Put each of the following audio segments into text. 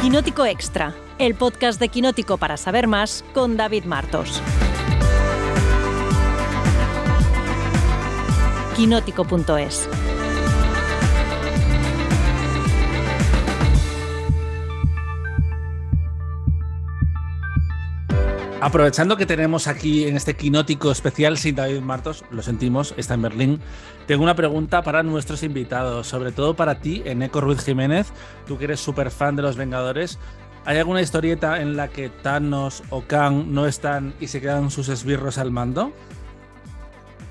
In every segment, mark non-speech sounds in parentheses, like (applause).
Quinótico Extra, el podcast de Quinótico para saber más con David Martos. Quinótico.es Aprovechando que tenemos aquí en este quinótico especial sin David Martos, lo sentimos, está en Berlín, tengo una pregunta para nuestros invitados, sobre todo para ti, Eneco Ruiz Jiménez, tú que eres súper fan de los Vengadores. ¿Hay alguna historieta en la que Thanos o Kang no están y se quedan sus esbirros al mando?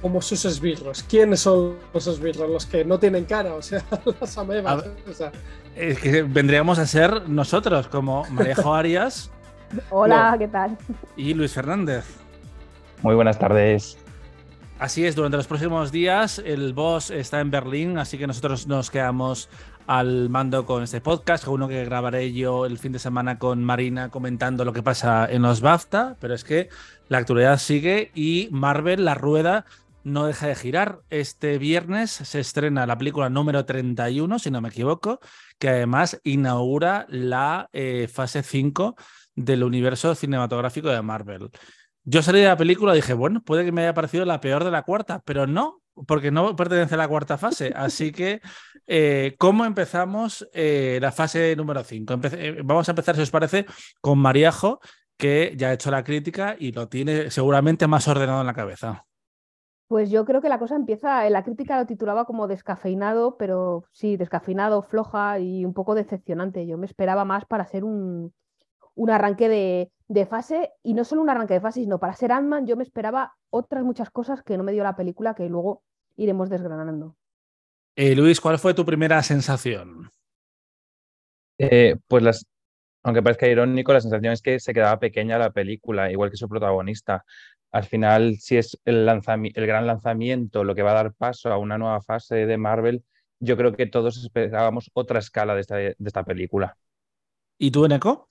Como sus esbirros. ¿Quiénes son los esbirros? Los que no tienen cara, o sea, (laughs) las amebas. O sea. Es que vendríamos a ser nosotros, como Marejo (laughs) Arias Hola, ¿qué tal? (laughs) Y Luis Fernández. Muy buenas tardes. Así es, durante los próximos días el boss está en Berlín, así que nosotros nos quedamos al mando con este podcast, uno que grabaré yo el fin de semana con Marina comentando lo que pasa en los BAFTA, pero es que la actualidad sigue y Marvel, la rueda, no deja de girar. Este viernes se estrena la película número 31, si no me equivoco, que además inaugura la eh, fase 5 del universo cinematográfico de Marvel. Yo salí de la película y dije, bueno, puede que me haya parecido la peor de la cuarta, pero no, porque no pertenece a la cuarta fase. (laughs) Así que, eh, ¿cómo empezamos eh, la fase número 5? Eh, vamos a empezar, si os parece, con Mariajo, que ya ha hecho la crítica y lo tiene seguramente más ordenado en la cabeza. Pues yo creo que la cosa empieza, en la crítica lo titulaba como descafeinado, pero sí, descafeinado, floja y un poco decepcionante. Yo me esperaba más para ser un, un arranque de, fase, y no solo un arranque de fase, sino para ser Ant-Man yo me esperaba otras muchas cosas que no me dio la película que luego iremos desgranando. Eh, Luis, ¿cuál fue tu primera sensación? Eh, pues las, aunque parezca irónico, la sensación es que se quedaba pequeña la película, igual que su protagonista. Al final, si es el, el gran lanzamiento lo que va a dar paso a una nueva fase de Marvel, yo creo que todos esperábamos otra escala de esta, de esta película. ¿Y tú, Eneco?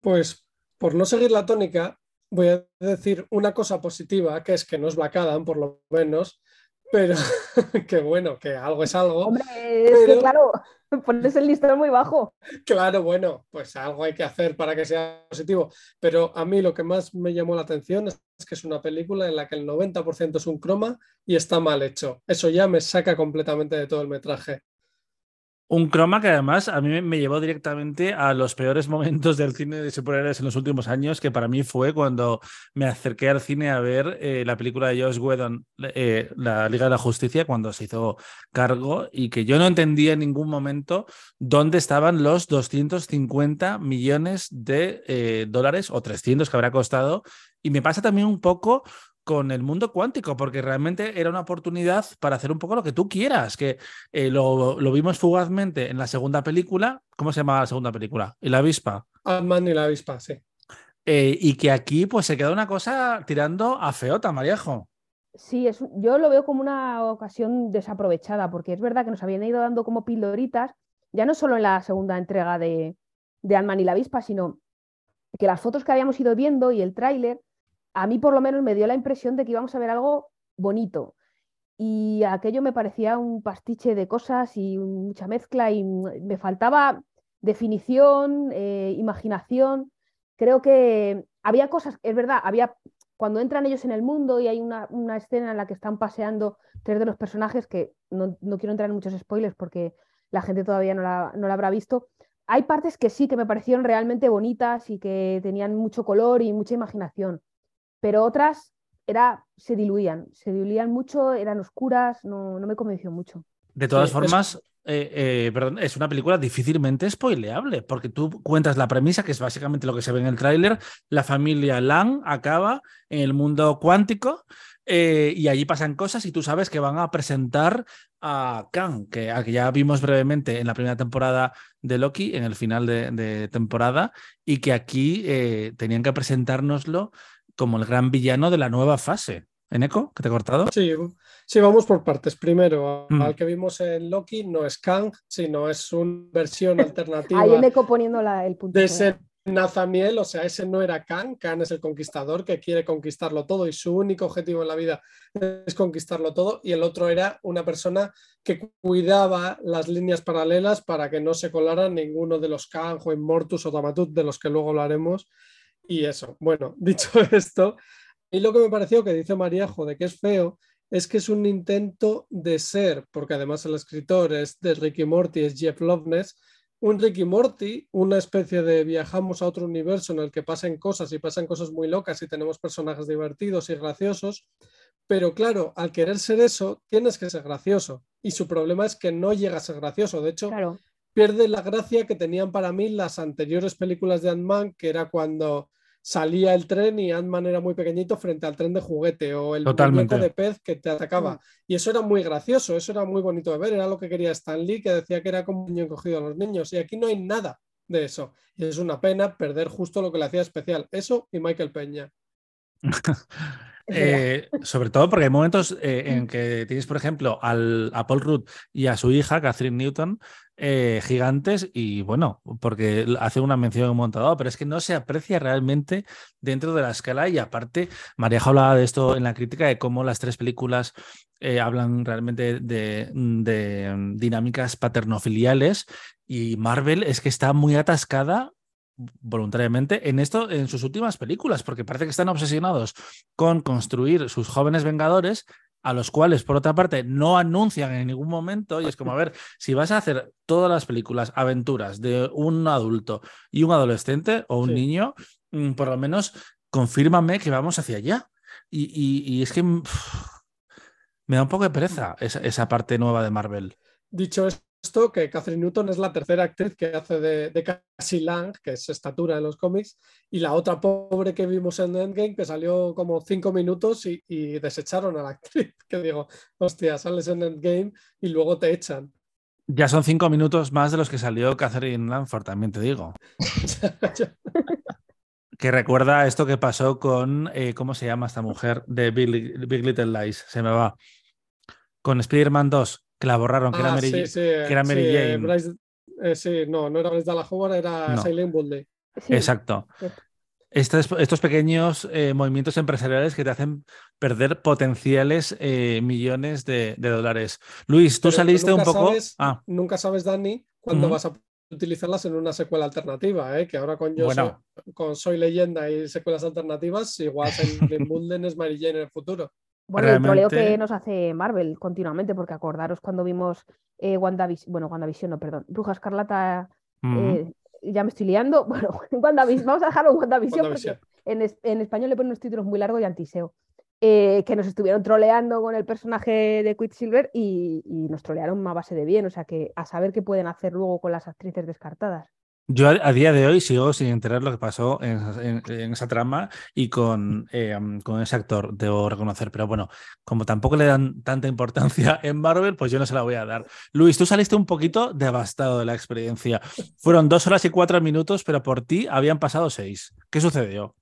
Pues por no seguir la tónica, voy a decir una cosa positiva, que es que nos Black Adam, por lo menos, pero (laughs) que bueno, que algo es algo. Hombre, es que claro, (laughs) pones el listón muy bajo. Claro, bueno, pues algo hay que hacer para que sea positivo. Pero a mí lo que más me llamó la atención es que es una película en la que el 90% es un croma y está mal hecho. Eso ya me saca completamente de todo el metraje. Un croma que además a mí me llevó directamente a los peores momentos del cine de superhéroes en los últimos años, que para mí fue cuando me acerqué al cine a ver eh, la película de Josh Whedon, eh, La Liga de la Justicia, cuando se hizo cargo, y que yo no entendía en ningún momento dónde estaban los 250 millones de eh, dólares o 300 que habrá costado. Y me pasa también un poco con el mundo cuántico, porque realmente era una oportunidad para hacer un poco lo que tú quieras, que eh, lo, vimos fugazmente en la segunda película. ¿Cómo se llamaba la segunda película? ¿Y la avispa? Ant-Man y la avispa, sí. Eh, y que aquí pues se queda una cosa tirando a feota, Mariajo. Sí, es, yo lo veo como una ocasión desaprovechada, porque es verdad que nos habían ido dando como pildoritas, ya no solo en la segunda entrega de, de Ant-Man y la avispa, sino que las fotos que habíamos ido viendo y el tráiler a mí por lo menos me dio la impresión de que íbamos a ver algo bonito. Y aquello me parecía un pastiche de cosas y mucha mezcla y me faltaba definición, eh, imaginación. Creo que había cosas, es verdad, había cuando entran ellos en el mundo y hay una, escena en la que están paseando tres de los personajes, que no, quiero entrar en muchos spoilers porque la gente todavía no la, no la, habrá visto, hay partes que sí, que me parecieron realmente bonitas y que tenían mucho color y mucha imaginación pero otras era, se diluían, se diluían mucho, eran oscuras, no, me convenció mucho. De todas formas, es... Eh, eh, es una película difícilmente spoileable, porque tú cuentas la premisa, que es básicamente lo que se ve en el tráiler, la familia Lang acaba en el mundo cuántico eh, y allí pasan cosas y tú sabes que van a presentar a Kang, que, ya vimos brevemente en la primera temporada de Loki, en el final de, de temporada, y que aquí tenían que presentárnoslo como el gran villano de la nueva fase. ¿Eneco? ¿Que te he cortado? Sí, sí, vamos por partes. Primero, mm. al que vimos en Loki no es Kang, sino es una versión (laughs) alternativa. Ahí Eneco poniendo el punto. De ser Nathaniel, o sea, ese no era Khan, Khan es el conquistador que quiere conquistarlo todo y su único objetivo en la vida es conquistarlo todo, y el otro era una persona que cuidaba las líneas paralelas para que no se colaran ninguno de los Khan, Juan Mortus o Tamatut, de los que luego hablaremos, y eso. Bueno, (laughs) dicho esto, y lo que me pareció que dice María, de que es feo, es que es un intento de ser, porque además el escritor es de Ricky Morty, es Jeff Loveness, un Ricky Morty, una especie de viajamos a otro universo en el que pasan cosas y pasan cosas muy locas y tenemos personajes divertidos y graciosos, pero claro, al querer ser eso, tienes que ser gracioso. Y su problema es que no llega a ser gracioso, de hecho, pierde la gracia que tenían para mí las anteriores películas de Ant-Man, que era cuando salía el tren y Ant-Man era muy pequeñito frente al tren de juguete o el muñeco de pez que te atacaba. Mm. Y eso era muy gracioso, eso era muy bonito de ver, era lo que quería Stan Lee, que decía que era como un niño encogido a los niños. Y aquí no hay nada de eso. Y es una pena perder justo lo que le hacía especial. Eso y Michael Peña. (laughs) Eh, sobre todo porque hay momentos eh, en que tienes, por ejemplo, al, a Paul Rudd y a su hija, Catherine Newton, eh, gigantes, y bueno, porque hace una mención un montado, pero es que no se aprecia realmente dentro de la escala. Y aparte, María hablaba de esto en la crítica, de cómo las tres películas hablan realmente de, de dinámicas paternofiliales, y Marvel es que está muy atascada voluntariamente en esto en sus últimas películas, porque parece que están obsesionados con construir sus jóvenes vengadores, a los cuales, por otra parte, no anuncian en ningún momento. Y es como, a ver, si vas a hacer todas las películas, aventuras de un adulto y un adolescente o un niño, mm, por lo menos confírmame que vamos hacia allá. Y, es que me da un poco de pereza esa, esa parte nueva de Marvel. Dicho esto, que Catherine Newton es la tercera actriz que hace de, de Cassie Lang, que es estatura en los cómics, y la otra pobre que vimos en Endgame, que salió como cinco minutos y, desecharon a la (laughs) actriz. Que digo, hostia, sales en Endgame y luego te echan. Ya son cinco minutos más de los que salió Catherine Lanford, también te digo. (laughs) que recuerda esto que pasó con, eh, ¿cómo se llama esta mujer? De Big, Big Little Lies, se me va. Con Spider-Man 2, que la borraron, que era ah, Mary, que era Mary Jane. Eh, sí, no, no era Bryce Dallas Howard, era no. Exacto. Estos, estos pequeños eh, movimientos empresariales que te hacen perder potenciales eh, millones de, dólares. Luis, tú saliste un poco. ah. Nunca sabes, Dani, cuándo vas a utilizarlas en una secuela alternativa, que ahora con yo soy, con Soy Leyenda y secuelas alternativas, igual en Bulden (laughs) es Mary Jane en el futuro. Bueno, el troleo que nos hace Marvel continuamente, porque acordaros cuando vimos eh, WandaVision, bueno, WandaVision, no, perdón, Bruja Escarlata, eh, ya me estoy liando, (laughs) bueno, WandaVision, vamos a dejarlo en WandaVision, porque en, español le ponen unos títulos muy largos y antiseo, eh, que nos estuvieron troleando con el personaje de Quicksilver y, y nos trolearon a base de bien, o sea que a saber qué pueden hacer luego con las actrices descartadas. Yo a, día de hoy sigo sin enterar lo que pasó en, esa trama y con, eh, con, ese actor, debo reconocer. Pero bueno, como tampoco le dan tanta importancia (laughs) en Marvel, pues yo no se la voy a dar. Luis, tú saliste un poquito devastado de la experiencia. Fueron dos horas y cuatro minutos, pero por ti habían pasado seis. ¿Qué sucedió?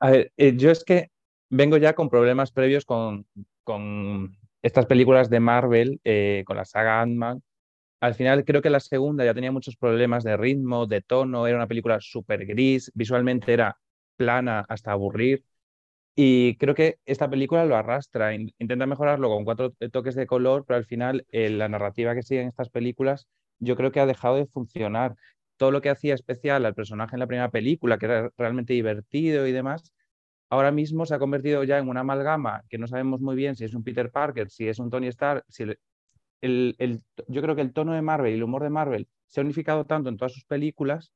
A ver, eh, yo es que vengo ya con problemas previos con, con estas películas de Marvel, eh, con la saga Ant-Man al final creo que la segunda ya tenía muchos problemas de ritmo, de tono, era una película súper gris, visualmente era plana hasta aburrir. Y creo que esta película lo arrastra, intenta mejorarlo con cuatro toques de color, pero al final eh, la narrativa que siguen estas películas yo creo que ha dejado de funcionar. Todo lo que hacía especial al personaje en la primera película, que era realmente divertido y demás, ahora mismo se ha convertido ya en una amalgama que no sabemos muy bien si es un Peter Parker, si es un Tony Stark, si el, yo creo que el tono de Marvel y el humor de Marvel se ha unificado tanto en todas sus películas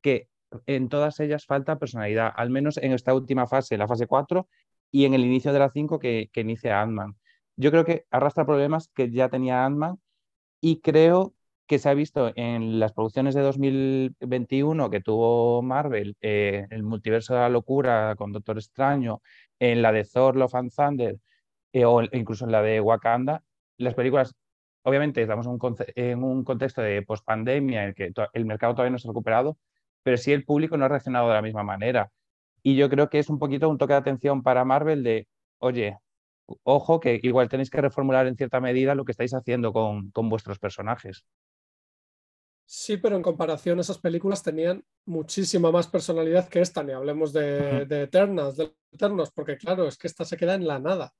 que en todas ellas falta personalidad, al menos en esta última fase, la fase 4, y en el inicio de la 5 que, que inicia Ant-Man. Yo creo que arrastra problemas que ya tenía Ant-Man y creo que se ha visto en las producciones de 2021 que tuvo Marvel, eh, el multiverso de la locura con Doctor Extraño, en la de Thor, Love and Thunder, eh, o incluso en la de Wakanda, las películas obviamente estamos en un, contexto de pospandemia en el que el mercado todavía no se ha recuperado, pero sí el público no ha reaccionado de la misma manera. Y yo creo que es un poquito un toque de atención para Marvel de, oye, ojo que igual tenéis que reformular en cierta medida lo que estáis haciendo con, con vuestros personajes. Sí, pero en comparación esas películas tenían muchísima más personalidad que esta, ni hablemos de, de Eternas, de Eternos, porque claro, es que esta se queda en la nada.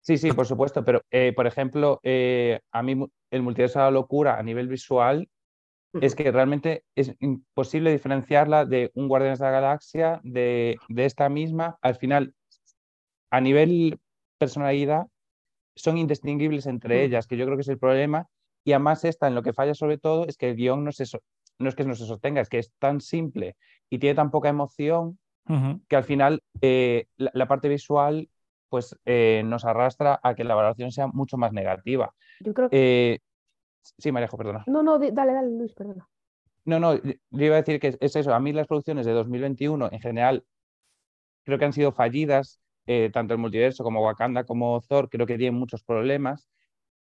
Sí, sí, por supuesto, pero eh, por ejemplo, eh, a mí el multiverso de la locura a nivel visual es que realmente es imposible diferenciarla de un Guardianes de la Galaxia, de, de esta misma. Al final, a nivel personalidad, son indistinguibles entre ellas, que yo creo que es el problema. Y además esta, en lo que falla sobre todo, es que el guion no, se so- no es que no se sostenga, es que es tan simple y tiene tan poca emoción que al final eh, la, la parte visual pues eh, nos arrastra a que la valoración sea mucho más negativa. Yo creo que... Eh, sí, Marejo, perdona. No, no, dale, dale, Luis, perdona. No, no, yo iba a decir que es- es eso. A mí las producciones de 2021 en general creo que han sido fallidas, eh, tanto el multiverso como Wakanda como Thor, creo que tienen muchos problemas.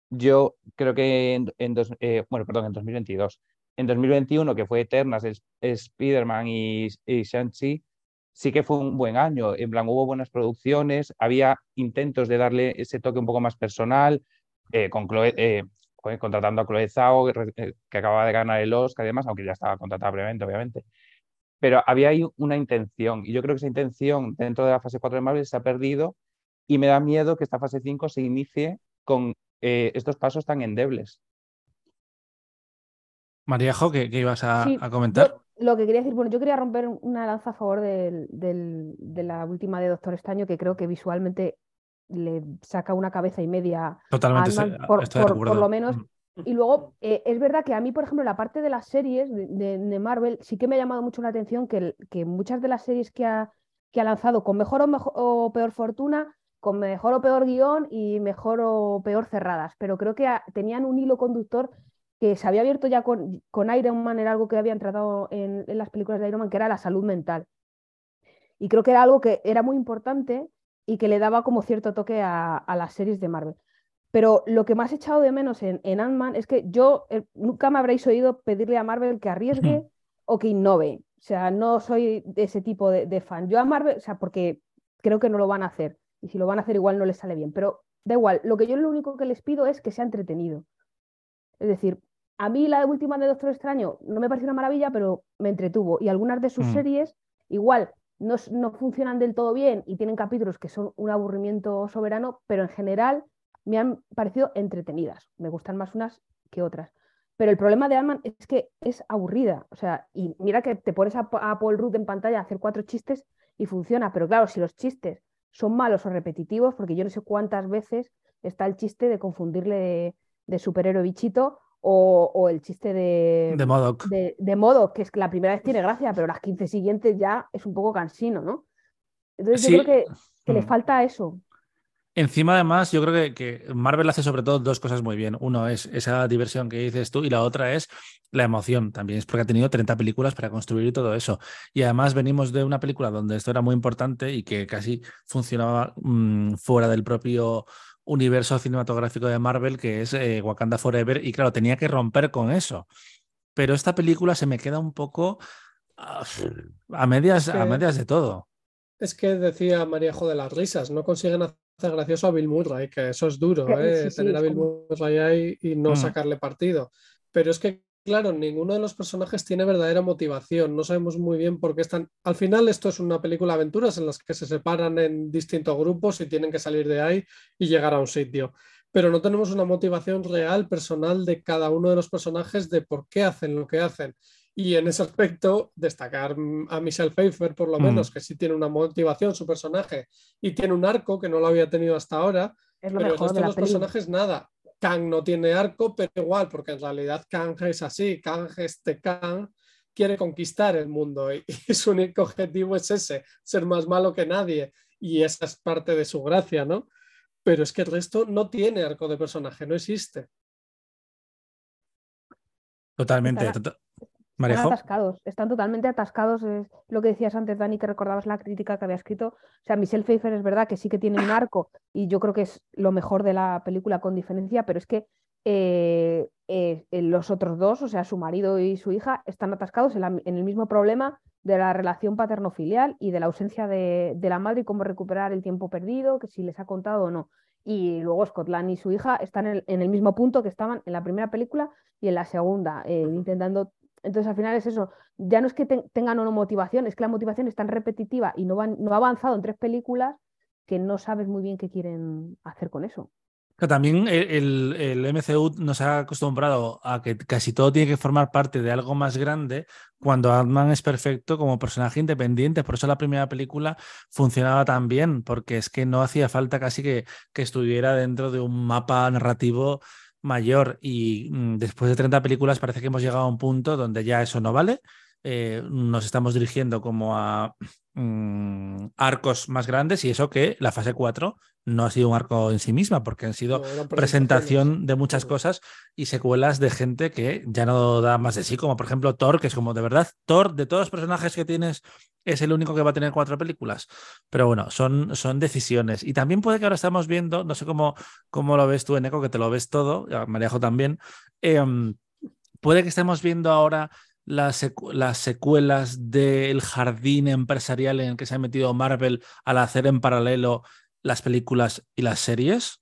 Yo creo que en, en dos- bueno, perdón, en 2022. En 2021, que fue Eternas, es- Spider-Man y, y Shang-Chi, sí que fue un buen año. En plan, hubo buenas producciones, había intentos de darle ese toque un poco más personal, eh, con Chloe, eh, contratando a Chloe Zhao, que, eh, que acababa de ganar el Oscar y demás, aunque ya estaba contratada previamente, obviamente. Pero había ahí una intención, y yo creo que esa intención dentro de la fase 4 de Marvel se ha perdido, y me da miedo que esta fase 5 se inicie con eh, estos pasos tan endebles. Maríajo, ¿qué, qué ibas a, Sí, a comentar? yo lo que quería decir, bueno, yo quería romper una lanza a favor del- del- de la última de Doctor Extraño, que creo que visualmente le saca una cabeza y media a Totalmente, se- por, por- por lo menos. Mm. Y luego, eh, es verdad que a mí, por ejemplo, la parte de las series de, de- de Marvel sí que me ha llamado mucho la atención que, que muchas de las series que ha, que ha lanzado con mejor o, mejo- o peor fortuna, con mejor o peor guion y mejor o peor cerradas, pero creo que ah, tenían un hilo conductor que se había abierto ya con, con Iron Man, era algo que habían tratado en, en las películas de Iron Man, que era la salud mental. Y creo que era algo que era muy importante y que le daba como cierto toque a, a las series de Marvel. Pero lo que más he echado de menos en, en Ant-Man es que yo eh, nunca me habréis oído pedirle a Marvel que arriesgue (clears throat) o que innove. O sea, no soy de ese tipo de, de fan. Yo a Marvel, o sea, porque creo que no lo van a hacer. Y si lo van a hacer igual no les sale bien. Pero da igual, lo que yo lo único que les pido es que sea entretenido. Es decir, a mí la última de Doctor Extraño no me pareció una maravilla, pero me entretuvo. Y algunas de sus Mm. series, igual, no, no funcionan del todo bien y tienen capítulos que son un aburrimiento soberano, pero en general me han parecido entretenidas. Me gustan más unas que otras. Pero el problema de Ant-Man es que es aburrida. O sea, y mira que te pones a Paul Rudd en pantalla a hacer cuatro chistes y funciona. Pero claro, si los chistes son malos o repetitivos, porque yo no sé cuántas veces está el chiste de confundirle de, de superhéroe bichito o, o el chiste de, De Modoc. de, que es que la primera vez tiene gracia, pero las 15 siguientes ya es un poco cansino, ¿no? Entonces Sí, yo creo que, que le mm. falta eso. Encima, además, yo creo que, que Marvel hace sobre todo dos cosas muy bien. Uno es esa diversión que dices tú y la otra es la emoción. También es porque ha tenido 30 películas para construir todo eso. Y además venimos de una película donde esto era muy importante y que casi funcionaba mm, fuera del propio universo cinematográfico de Marvel, que es eh, Wakanda Forever. Y claro, tenía que romper con eso. Pero esta película se me queda un poco a medias, Es a medias de todo. Es que decía Maríajo de las risas, no consiguen hacer gracioso a Bill Murray, que eso es duro, ¿eh? sí, sí, tener a Bill como- Murray ahí y no Mm. sacarle partido. Pero es que, claro, ninguno de los personajes tiene verdadera motivación, no sabemos muy bien por qué están... Al final esto es una película de aventuras en las que se separan en distintos grupos y tienen que salir de ahí y llegar a un sitio. Pero no tenemos una motivación real, personal de cada uno de los personajes de por qué hacen lo que hacen. Y en ese aspecto, destacar a Michelle Pfeiffer, por lo Mm. menos, que sí tiene una motivación su personaje y tiene un arco que no lo había tenido hasta ahora, Es lo pero el mejor resto de de la los película. personajes nada. Kang no tiene arco, pero igual, porque en realidad Kang es así. Kang, este Kang, quiere conquistar el mundo y, (laughs) y su único objetivo es ese, ser más malo que nadie. Y esa es parte de su gracia, ¿no? Pero es que el resto no tiene arco de personaje, no existe. Totalmente. Están- Están atascados, están totalmente atascados. Es lo que decías antes, Dani, que recordabas la crítica que había escrito. O sea, Michelle Pfeiffer es verdad que sí que tiene un arco y yo creo que es lo mejor de la película con diferencia, pero es que eh, eh, los otros dos, o sea, su marido y su hija, están atascados en, la- en el mismo problema de la relación paterno-filial y de la ausencia de, de la madre y cómo recuperar el tiempo perdido, que si les ha contado o no. Y luego Scotland y su hija están en, en el mismo punto que estaban en la primera película y en la segunda, eh, intentando entonces, al final es eso. Ya no es que tengan una motivación, es que la motivación es tan repetitiva y no, van, no ha avanzado en tres películas que no sabes muy bien qué quieren hacer con eso. también el, el, MCU nos ha acostumbrado a que casi todo tiene que formar parte de algo más grande cuando Ant-Man es perfecto como personaje independiente. Por eso la primera película funcionaba tan bien, porque es que no hacía falta casi que, que estuviera dentro de un mapa narrativo mayor y mm, después de 30 películas parece que hemos llegado a un punto donde ya eso no vale. Eh, nos estamos dirigiendo como a mm, arcos más grandes y eso que la fase 4 no ha sido un arco en sí misma porque han sido presentación de muchas cosas y secuelas de gente que ya no da más de sí, como por ejemplo Thor, que es como de verdad, Thor, de todos los personajes que tienes, es el único que va a tener cuatro películas. Pero bueno, son, son decisiones. Y también puede que ahora estamos viendo, no sé cómo, cómo lo ves tú, Eneco, que te lo ves todo, Mariajo también, em, puede que estemos viendo ahora las, las secuelas del jardín empresarial en el que se ha metido Marvel al hacer en paralelo las películas y las series?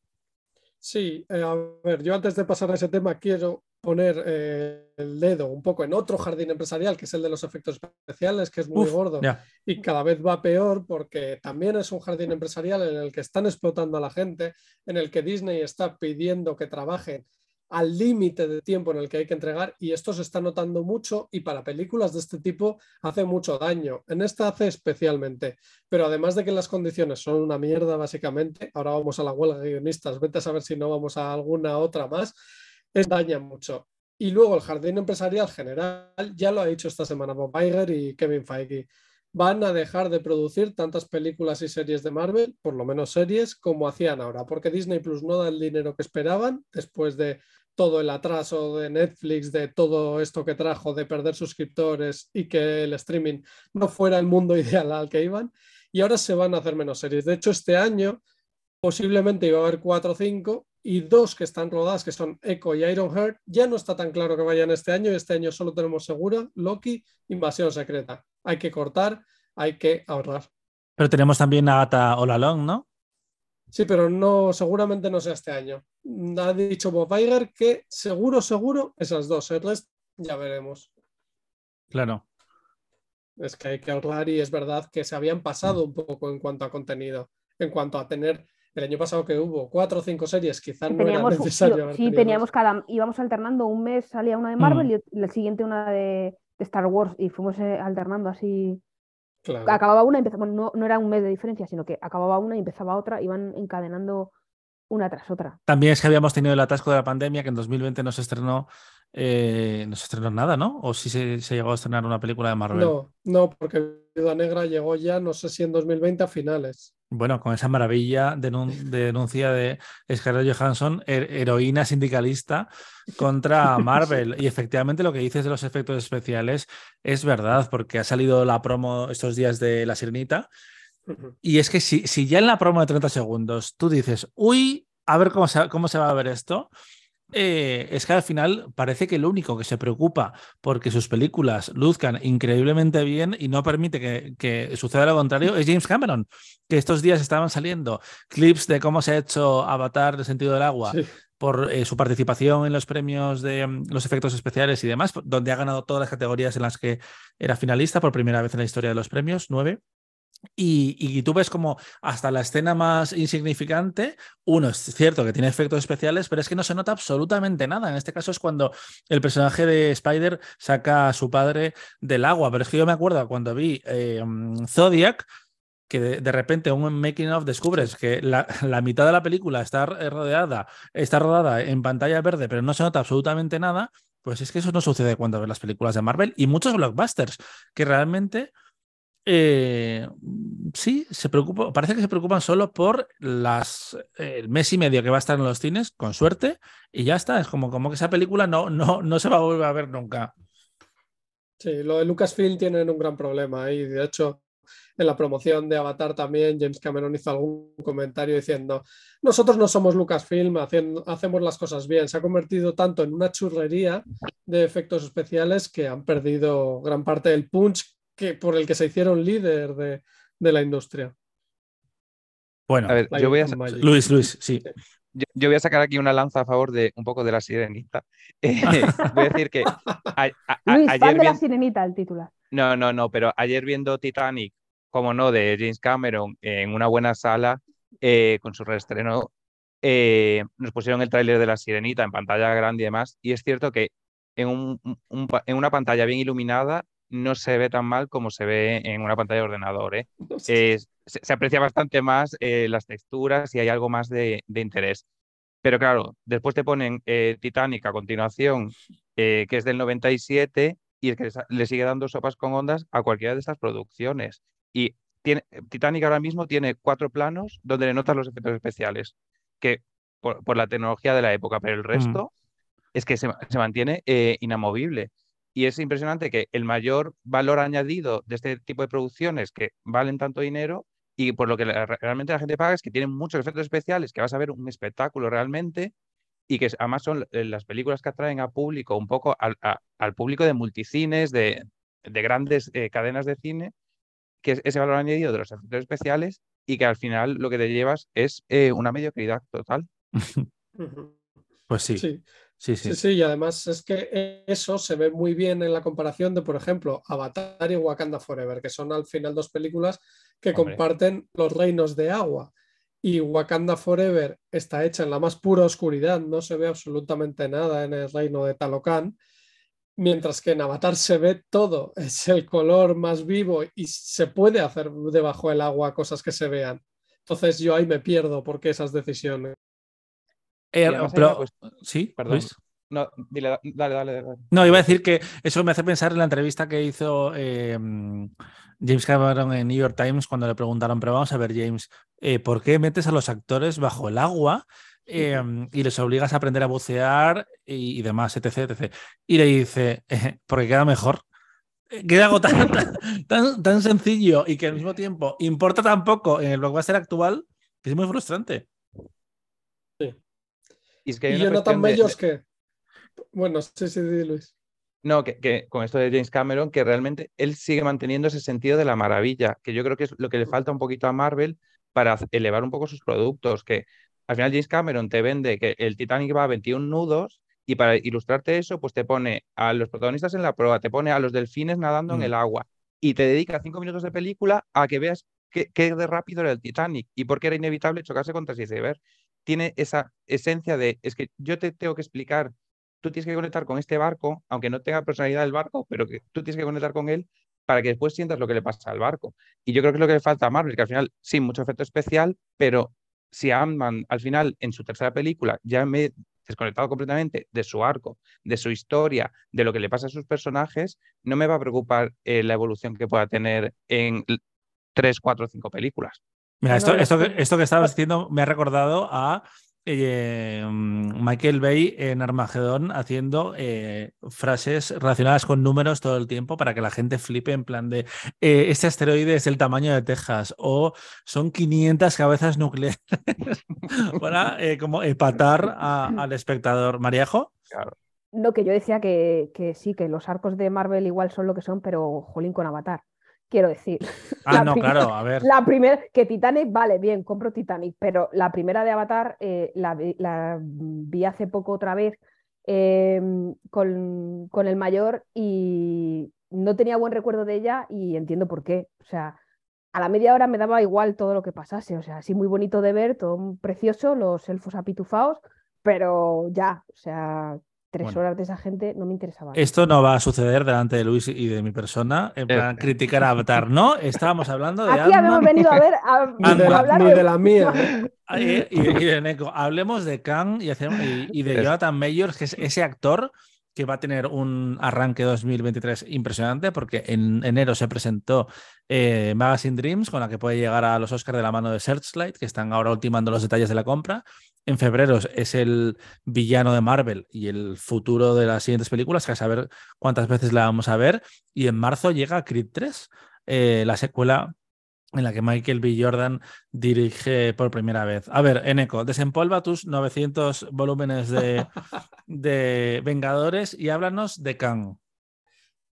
Sí, eh, a ver, yo antes de pasar a ese tema quiero poner eh, el dedo un poco en otro jardín empresarial, que es el de los efectos especiales, que es muy gordo y cada vez va peor porque también es un jardín empresarial en el que están explotando a la gente, en el que Disney está pidiendo que trabajen al límite de tiempo en el que hay que entregar y esto se está notando mucho y para películas de este tipo hace mucho daño. En esta hace especialmente, pero además de que las condiciones son una mierda básicamente, ahora vamos a la huelga de guionistas, vete a saber si no vamos a alguna otra más, es daña mucho. Y luego el jardín empresarial general ya lo ha dicho esta semana Bob Iger y Kevin Feige. Van a dejar de producir tantas películas y series de Marvel, por lo menos series, como hacían ahora, porque Disney Plus no da el dinero que esperaban después de todo el atraso de Netflix, de todo esto que trajo, de perder suscriptores y que el streaming no fuera el mundo (laughs) ideal al que iban. Y ahora se van a hacer menos series. De hecho, este año posiblemente iba a haber cuatro o cinco y dos que están rodadas, que son Echo y Ironheart. Ya no está tan claro que vayan este año. Este año solo tenemos segura Loki, Invasión Secreta. Hay que cortar, hay que ahorrar. Pero tenemos también a Ata All ¿no? Sí, pero no, seguramente no sea este año. Ha dicho Bob Iger que seguro, seguro, esas dos. El resto ya veremos. Claro. Es que hay que ahorrar y es verdad que se habían pasado un poco en cuanto a contenido, en cuanto a tener el año pasado que hubo cuatro o cinco series, quizás no era necesario. Sí, teníamos cada, íbamos alternando, un mes salía una de Marvel mm. y el siguiente una de, de, Star Wars y fuimos eh, alternando así Acababa una y empezaba, no, no era un mes de diferencia, sino que acababa una y empezaba otra, iban encadenando una tras otra. También es que habíamos tenido el atasco de la pandemia, que en 2020 no se estrenó, eh, no se estrenó nada, ¿no? ¿O sí se, se, llegó a estrenar una película de Marvel? No, no, porque Viuda Negra llegó ya, no sé si en 2020 a finales. Bueno, con esa maravilla de denuncia de Scarlett Johansson, heroína sindicalista contra (laughs) Marvel. Y efectivamente lo que dices de los efectos especiales es verdad, porque ha salido la promo estos días de La Sirenita. Y es que si, si ya en la promo de 30 segundos tú dices, uy, a ver cómo cómo se va a ver esto, eh, es que al final parece que el único que se preocupa porque sus películas luzcan increíblemente bien y no permite que, suceda lo contrario es James Cameron, que estos días estaban saliendo clips de cómo se ha hecho Avatar del sentido del agua. por eh, su participación en los premios de mm, los efectos especiales y demás, donde ha ganado todas las categorías en las que era finalista por primera vez en la historia de los premios, nueve. Y, tú ves como hasta la escena más insignificante, uno es cierto que tiene efectos especiales, pero es que no se nota absolutamente nada. En este caso es cuando el personaje de Spider saca a su padre del agua. Pero es que yo me acuerdo cuando vi eh, Zodiac, que de, repente un making of descubres que la, (laughs) mitad de la película está rodeada, está rodada en pantalla verde, pero no se nota absolutamente nada. Pues es que eso no sucede cuando ves las películas de Marvel y muchos blockbusters que realmente eh, sí, se preocupa, parece que se preocupan solo por las, el mes y medio que va a estar en los cines, con suerte, y ya está. Es como, como que esa película no, no, no se va a volver a ver nunca. Sí, lo de Lucasfilm tienen un gran problema y de hecho en la promoción de Avatar también James Cameron hizo algún comentario diciendo nosotros no somos Lucasfilm, hacemos las cosas bien. Se ha convertido tanto en una churrería de efectos especiales que han perdido gran parte del punch que, por el que se hicieron líder de, la industria. Bueno, A ver, yo voy a. Luis, Luis, sí. yo, yo voy a sacar aquí una lanza a favor de un poco de la sirenita. (laughs) Eh, voy a decir que a- a- a- Luis, ayer fan de la sirenita, el titular. No, no, no, pero ayer viendo Titanic, como no, de James Cameron en una buena sala, eh, con su reestreno, eh, nos pusieron el tráiler de La Sirenita en pantalla grande y demás, y es cierto que en, un- en una pantalla bien iluminada no se ve tan mal como se ve en una pantalla de ordenador, ¿eh? (laughs) Eh, se, se aprecia bastante más eh, las texturas y hay algo más de, de interés. Pero claro, después te ponen eh, Titanic a continuación, que es del 97, y es que le sigue dando sopas con ondas a cualquiera de estas producciones. Y tiene, Titanic ahora mismo tiene cuatro planos donde le notas los efectos especiales, que por, por la tecnología de la época, pero el resto es que se, ma- se mantiene inamovible. Y es impresionante que el mayor valor añadido de este tipo de producciones que valen tanto dinero y por lo que la- realmente la gente paga es que tienen muchos efectos especiales, que vas a ver un espectáculo realmente y que además son eh, las películas que atraen a público, un poco al, a- al público de multicines, de, de grandes eh, cadenas de cine, que es ese valor añadido de los efectos especiales y que al final lo que te llevas es eh, una mediocridad total. (laughs) Pues sí, sí, Sí, sí. sí, sí, y además es que eso se ve muy bien en la comparación de, por ejemplo, Avatar y Wakanda Forever, que son al final dos películas que Hombre. comparten los reinos de agua. Y Wakanda Forever está hecha en la más pura oscuridad, no se ve absolutamente nada en el reino de Talocan, mientras que en Avatar se ve todo, (laughs) es el color más vivo y se puede hacer debajo del agua cosas que se vean. Entonces yo ahí me pierdo porque esas decisiones. Eh, pero- sí, Perdón. Luis. No, dile, dale, dale, dale. No, iba a decir que eso me hace pensar en la entrevista que hizo eh, James Cameron en New York Times cuando le preguntaron, pero vamos a ver, James, eh, ¿por qué metes a los actores bajo el agua eh, y les obligas a aprender a bucear y, y demás, etc, etc? Y le dice, "Eh, porque queda mejor. Eh, Queda algo tan, (laughs) tan, tan- tan sencillo y que al mismo tiempo importa tan poco en el blockbuster actual que es muy frustrante. Y es que hay Y Jonathan de- Bellos que... Bueno, sí, sí, sí, Luis. No, que, que con esto de James Cameron, que realmente él sigue manteniendo ese sentido de la maravilla, que yo creo que es lo que le falta un poquito a Marvel para elevar un poco sus productos, que al final James Cameron te vende que el Titanic va a 21 nudos y para ilustrarte eso, pues te pone a los protagonistas en la proa, te pone a los delfines nadando en Mm. el agua y te dedica cinco minutos de película a que veas qué, qué de rápido era el Titanic y por qué era inevitable chocarse contra ese iceberg. Tiene esa esencia de, es que yo te tengo que explicar tú tienes que conectar con este barco, aunque no tenga personalidad el barco, pero que tú tienes que conectar con él para que después sientas lo que le pasa al barco. Y yo creo que es lo que le falta a Marvel, que al final sí, mucho efecto especial, pero si Ant-Man al final en su tercera película ya me he desconectado completamente de su arco, de su historia, de lo que le pasa a sus personajes, no me va a preocupar eh, la evolución que pueda tener en tres, cuatro, cinco películas. Mira, Ah, esto, esto, es que, esto que estabas diciendo me ha recordado a eh, mm, Michael Bay en Armagedón haciendo eh, frases relacionadas con números todo el tiempo para que la gente flipe en plan de eh, este asteroide es el tamaño de Texas o son 500 cabezas nucleares (laughs) para eh, como empatar a- al espectador. Mariajo, No, que yo decía que, que sí, que los arcos de Marvel igual son lo que son, pero jolín con Avatar. Quiero decir. ah, La no, primera- claro, a ver. (laughs) La primera, que Titanic, vale, bien, compro Titanic, pero la primera de Avatar eh, la, vi- la vi hace poco otra vez eh, con, con el mayor y no tenía buen recuerdo de ella y entiendo por qué. O sea, a la media hora me daba igual todo lo que pasase, o sea, así muy bonito de ver, todo precioso, los elfos apitufaos, pero ya, o sea, tres Bueno. horas de esa gente no me interesaba. Esto no va a suceder delante de Luis y de mi persona, en plan Eh. criticar a Avatar, ¿no? Estábamos hablando de Aquí habíamos venido a ver a, (laughs) Ni de a la, hablar ni de la mía. (laughs) Y, y- y de Neko. Hablemos de Kang y, hacemos- y- y de Jonathan Mayors, que es ese actor que va a tener un arranque 2023 impresionante, porque en enero se presentó eh, Magazine Dreams, con la que puede llegar a los Oscars de la mano de Searchlight, que están ahora ultimando los detalles de la compra. En febrero es el villano de Marvel y el futuro de las siguientes películas, que a saber cuántas veces la vamos a ver. Y en marzo llega Creed 3, eh, la secuela en la que Michael B. Jordan dirige por primera vez. A ver, Eneco, desempolva tus 900 volúmenes de, (laughs) de Vengadores y háblanos de Kang.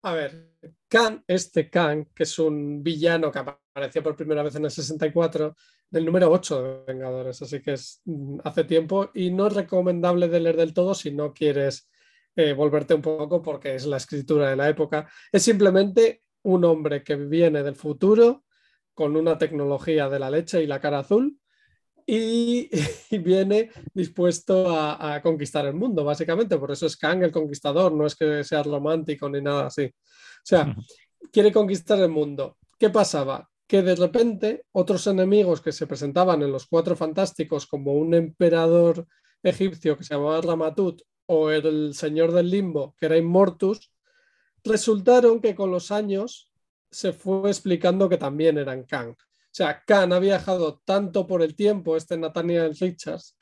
A ver, Khan, este Khan, que es un villano que apareció por primera vez en el 64, del número 8 de Vengadores, así que es mm, hace tiempo y no es recomendable de leer del todo si no quieres eh, volverte un poco porque es la escritura de la época. Es simplemente un hombre que viene del futuro con una tecnología de la leche y la cara azul y, (laughs) viene dispuesto a, conquistar el mundo, básicamente. Por eso es Kang el conquistador, no es que sea romántico ni nada así. O sea, quiere conquistar el mundo. ¿Qué pasaba? Que de repente otros enemigos que se presentaban en los Cuatro Fantásticos como un emperador egipcio que se llamaba Ramatut o el señor del limbo que era Immortus, resultaron que con los años se fue explicando que también eran Kang. O sea, Khan ha viajado tanto por el tiempo, este Nathaniel Richards,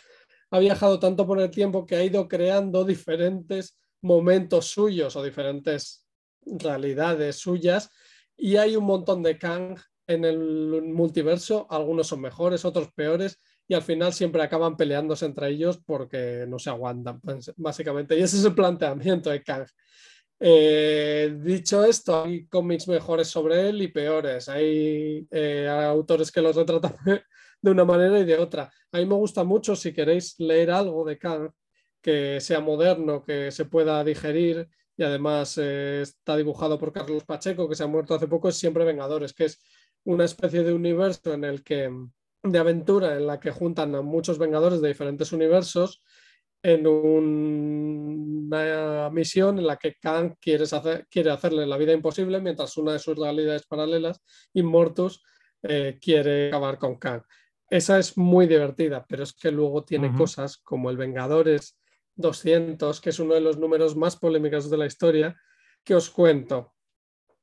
ha viajado tanto por el tiempo que ha ido creando diferentes momentos suyos o diferentes realidades suyas y hay un montón de Kang en el multiverso, algunos son mejores, otros peores y al final siempre acaban peleándose entre ellos porque no se aguantan, pues, básicamente. Y ese es el planteamiento de Kang. Eh, dicho esto, hay cómics mejores sobre él y peores. Hay eh, autores que los retratan (laughs) de una manera y de otra. A mí me gusta mucho si queréis leer algo de Kang que sea moderno, que se pueda digerir y además eh, está dibujado por Carlos Pacheco, que se ha muerto hace poco, es Siempre Vengadores, que es una especie de universo en el que de aventura en la que juntan a muchos Vengadores de diferentes universos en una misión en la que Kang quiere, hacer, quiere hacerle la vida imposible mientras una de sus realidades paralelas, Immortus, eh, quiere acabar con Kang. Esa es muy divertida, pero es que luego tiene cosas como el Vengadores 200, que es uno de los números más polémicos de la historia, que os cuento.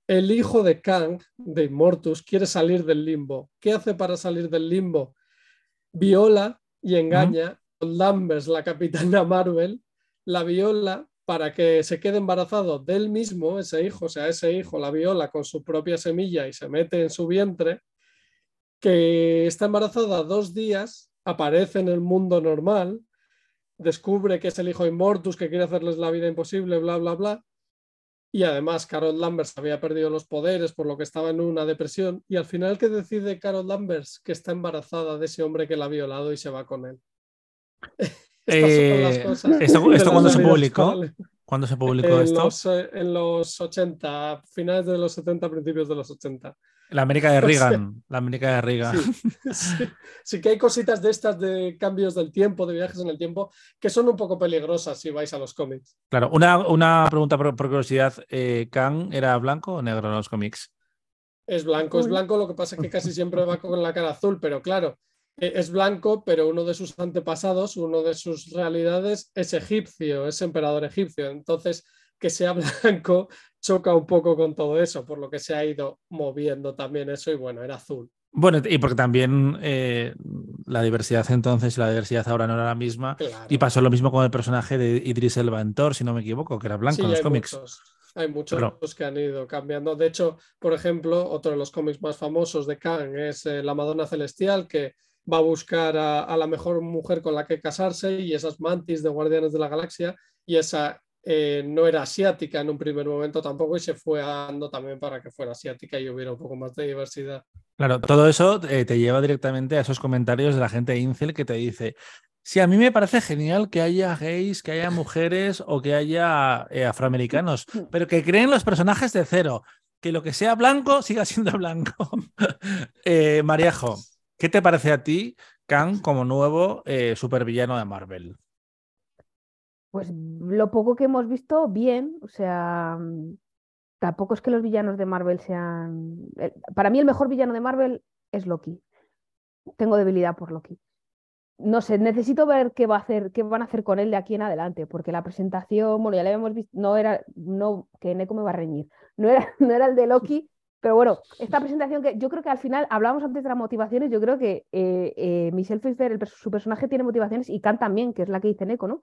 El hijo de Kang, de Immortus, quiere salir del limbo. ¿Qué hace para salir del limbo? Viola y engaña Lambers, la capitana Marvel, la viola para que se quede embarazado del mismo, ese hijo, o sea, ese hijo la viola con su propia semilla y se mete en su vientre, que está embarazada dos días, aparece en el mundo normal, descubre que es el hijo Immortus, que quiere hacerles la vida imposible, bla, bla, bla. Y además Carol Lambers había perdido los poderes por lo que estaba en una depresión. Y al final, ¿qué decide Carol Lambers? Que está embarazada de ese hombre que la ha violado y se va con él. (laughs) Eh, ¿Esto, cuándo se publicó? ¿Cuándo se publicó en esto? Los, eh, en los 80, finales de los 70, principios de los 80. La América de (laughs) Reagan. la América de Reagan. Sí, que hay cositas de estas de cambios del tiempo, de viajes en el tiempo, que son un poco peligrosas si vais a los cómics. Claro, una, pregunta por, curiosidad. Eh, ¿Kang era blanco o negro en los cómics? Es blanco, es blanco, lo que pasa es que casi siempre va con la cara azul, pero claro, es blanco, pero uno de sus antepasados, uno de sus realidades es egipcio, es emperador egipcio. Entonces, que sea (laughs) blanco choca un poco con todo eso, por lo que se ha ido moviendo también eso y bueno, era azul. Bueno, y porque también eh, la diversidad entonces y la diversidad ahora no era la misma. Y pasó lo mismo con el personaje de Idris Elba en Thor, si no me equivoco, que era blanco en los cómics. hay muchos que han ido cambiando. De hecho, por ejemplo, otro de los cómics más famosos de Kang es eh, La Madonna Celestial, que va a buscar a, la mejor mujer con la que casarse y esas mantis de Guardianes de la Galaxia y esa eh, no era asiática en un primer momento tampoco y se fue dando también para que fuera asiática y hubiera un poco más de diversidad. Claro, todo eso eh, te lleva directamente a esos comentarios de la gente de Incel que te dice, sí, a mí me parece genial que haya gays, que haya mujeres o que haya eh, afroamericanos, pero que creen los personajes de cero, que lo que sea blanco siga siendo blanco. (laughs) Mariajo. ¿Qué te parece a ti Kang como nuevo eh, supervillano de Marvel? Pues lo poco que hemos visto, bien. O sea, tampoco es que los villanos de Marvel sean. Para mí, el mejor villano de Marvel es Loki. Tengo debilidad por Loki. No sé, necesito ver qué va a hacer, qué van a hacer con él de aquí en adelante, porque la presentación, bueno, ya la habíamos visto, no era, no, que Neko me va a reñir, no era, (laughs) no era el de Loki, pero bueno, esta presentación que yo creo que al final hablábamos antes de las motivaciones, yo creo que eh, eh, Michelle Pfeiffer, su personaje tiene motivaciones y Khan también, que es la que dice Neko, ¿no?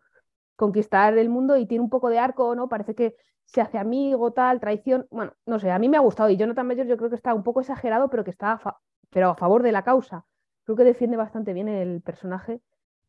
Conquistar el mundo y tiene un poco de arco, ¿no? Parece que se hace amigo, tal, traición. Bueno, no sé, a mí me ha gustado y Jonathan Major yo creo que está un poco exagerado, pero que está a, pero a favor de la causa. Creo que defiende bastante bien el personaje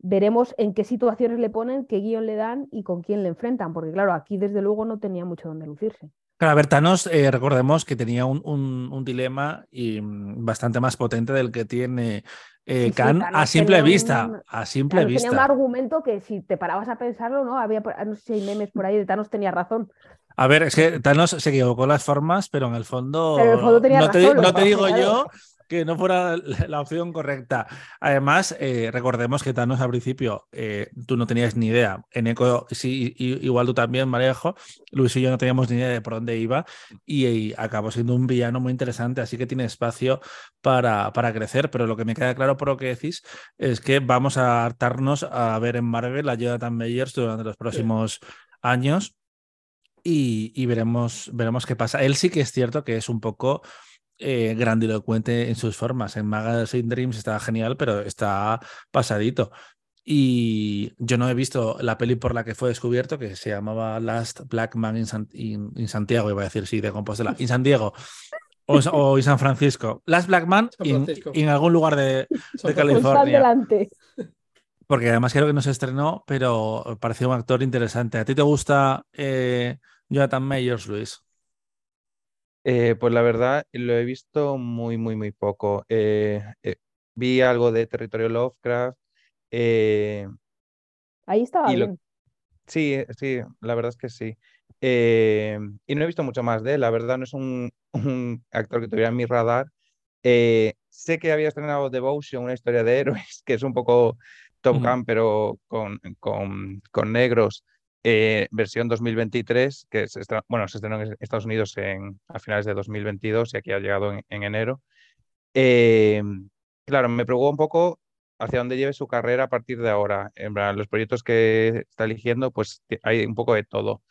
veremos en qué situaciones le ponen, qué guion le dan y con quién le enfrentan, porque claro, aquí desde luego no tenía mucho donde lucirse. Claro, a ver, Thanos, eh, recordemos que tenía un, un- un dilema y mm, bastante más potente del que tiene eh, Sí, Khan a simple un- vista. A simple Thanos tenía un vista. argumento que si te parabas a pensarlo, ¿no? Había, por- no sé si hay memes por ahí de Thanos tenía razón. A ver, es que Thanos se equivocó las formas, pero en el fondo. Pero en el fondo tenía no razón, no te digo yo que no fuera la (laughs) la opción correcta. Además, eh, recordemos que Thanos al principio eh, tú no tenías ni idea. En Eco, sí, igual tú también, Marejo. Luis y yo no teníamos ni idea de por dónde iba y, y acabó siendo un villano muy interesante, así que tiene espacio para, para crecer. Pero lo que me queda claro por lo que decís es que vamos a hartarnos a ver en Marvel a Jonathan Meyers durante los próximos años y, y veremos, veremos qué pasa. Él sí que es cierto que es un poco eh, grandilocuente en sus formas. En Magazine Dreams está genial, pero está pasadito. Y yo no he visto la peli por la que fue descubierto, que se llamaba Last Black Man in, San- in- in Santiago, iba a decir, sí, de Compostela, en San Diego. O, o en San Francisco. Last Black Man San in- en algún lugar de, (laughs) de California. porque además creo que no se estrenó, pero pareció un actor interesante. ¿A ti te gusta eh, Jonathan Mayers, Luis? Eh, pues la verdad, lo he visto muy, muy, muy poco. Eh, eh, vi algo de Territorio Lovecraft. Ahí estaba lo- bien. sí, sí, la verdad es que sí. Y no he visto mucho más de él. La verdad, no es un, (laughs) un actor que tuviera en mi radar. Sé que había estrenado Devotion, una historia de (laughs) héroes, que es un poco Top. Gun, pero con, con, con negros, eh, versión 2023, que se estra- bueno, se estrenó en Estados Unidos en, a finales de 2022 y aquí ha llegado en, en enero. Eh, claro, me preocupa un poco hacia dónde lleve su carrera a partir de ahora. En los proyectos que está eligiendo, pues hay un poco de todo.